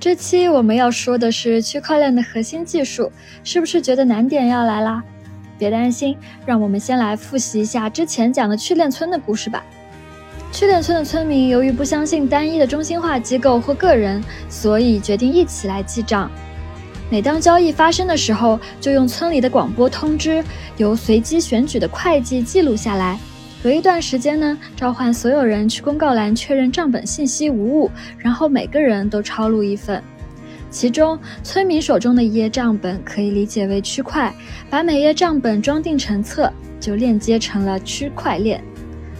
这期我们要说的是区块链的核心技术，是不是觉得难点要来啦？别担心，让我们先来复习一下之前讲的去链村的故事吧。去链村的村民由于不相信单一的中心化机构或个人，所以决定一起来记账。每当交易发生的时候，就用村里的广播通知，由随机选举的会计记录下来。隔一段时间呢，召唤所有人去公告栏确认账本信息无误，然后每个人都抄录一份。其中，村民手中的一页账本可以理解为区块，把每页账本装订成册，就链接成了区块链。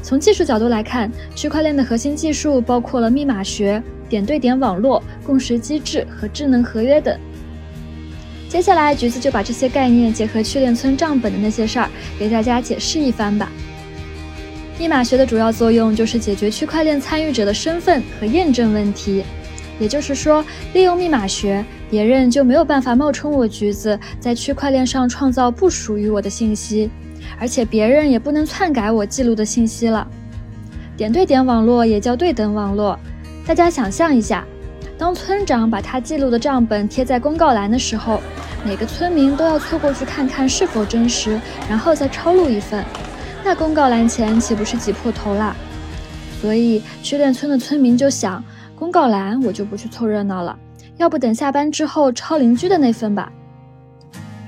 从技术角度来看，区块链的核心技术包括了密码学、点对点网络、共识机制和智能合约等。接下来，橘子就把这些概念结合去链村账本的那些事儿，给大家解释一番吧。密码学的主要作用就是解决区块链参与者的身份和验证问题。也就是说，利用密码学，别人就没有办法冒充我橘子，在区块链上创造不属于我的信息，而且别人也不能篡改我记录的信息了。点对点网络也叫对等网络。大家想象一下，当村长把他记录的账本贴在公告栏的时候，每个村民都要凑过去看看是否真实，然后再抄录一份。那公告栏前岂不是挤破头啦？所以区链村的村民就想，公告栏我就不去凑热闹了，要不等下班之后抄邻居的那份吧。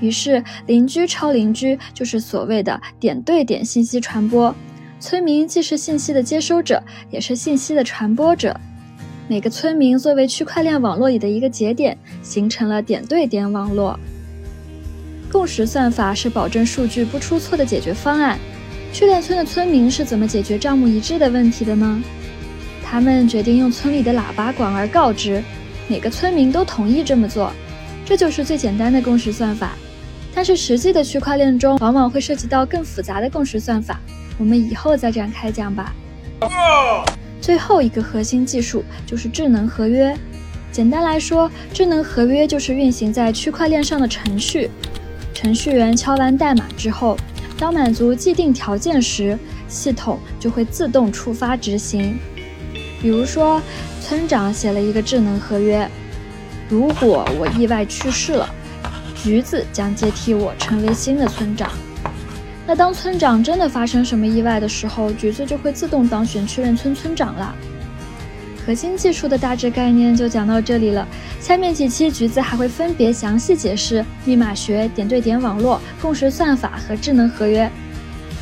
于是邻居抄邻居，就是所谓的点对点信息传播。村民既是信息的接收者，也是信息的传播者。每个村民作为区块链网络里的一个节点，形成了点对点网络。共识算法是保证数据不出错的解决方案。去练村的村民是怎么解决账目一致的问题的呢？他们决定用村里的喇叭广而告之，每个村民都同意这么做，这就是最简单的共识算法。但是实际的区块链中往往会涉及到更复杂的共识算法，我们以后再展开讲吧。最后一个核心技术就是智能合约。简单来说，智能合约就是运行在区块链上的程序，程序员敲完代码之后。当满足既定条件时，系统就会自动触发执行。比如说，村长写了一个智能合约：如果我意外去世了，橘子将接替我成为新的村长。那当村长真的发生什么意外的时候，橘子就会自动当选确认村村长了。核心技术的大致概念就讲到这里了。下面几期橘子还会分别详细解释密码学、点对点网络、共识算法和智能合约。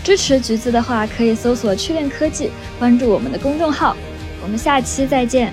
支持橘子的话，可以搜索“趣链科技”，关注我们的公众号。我们下期再见。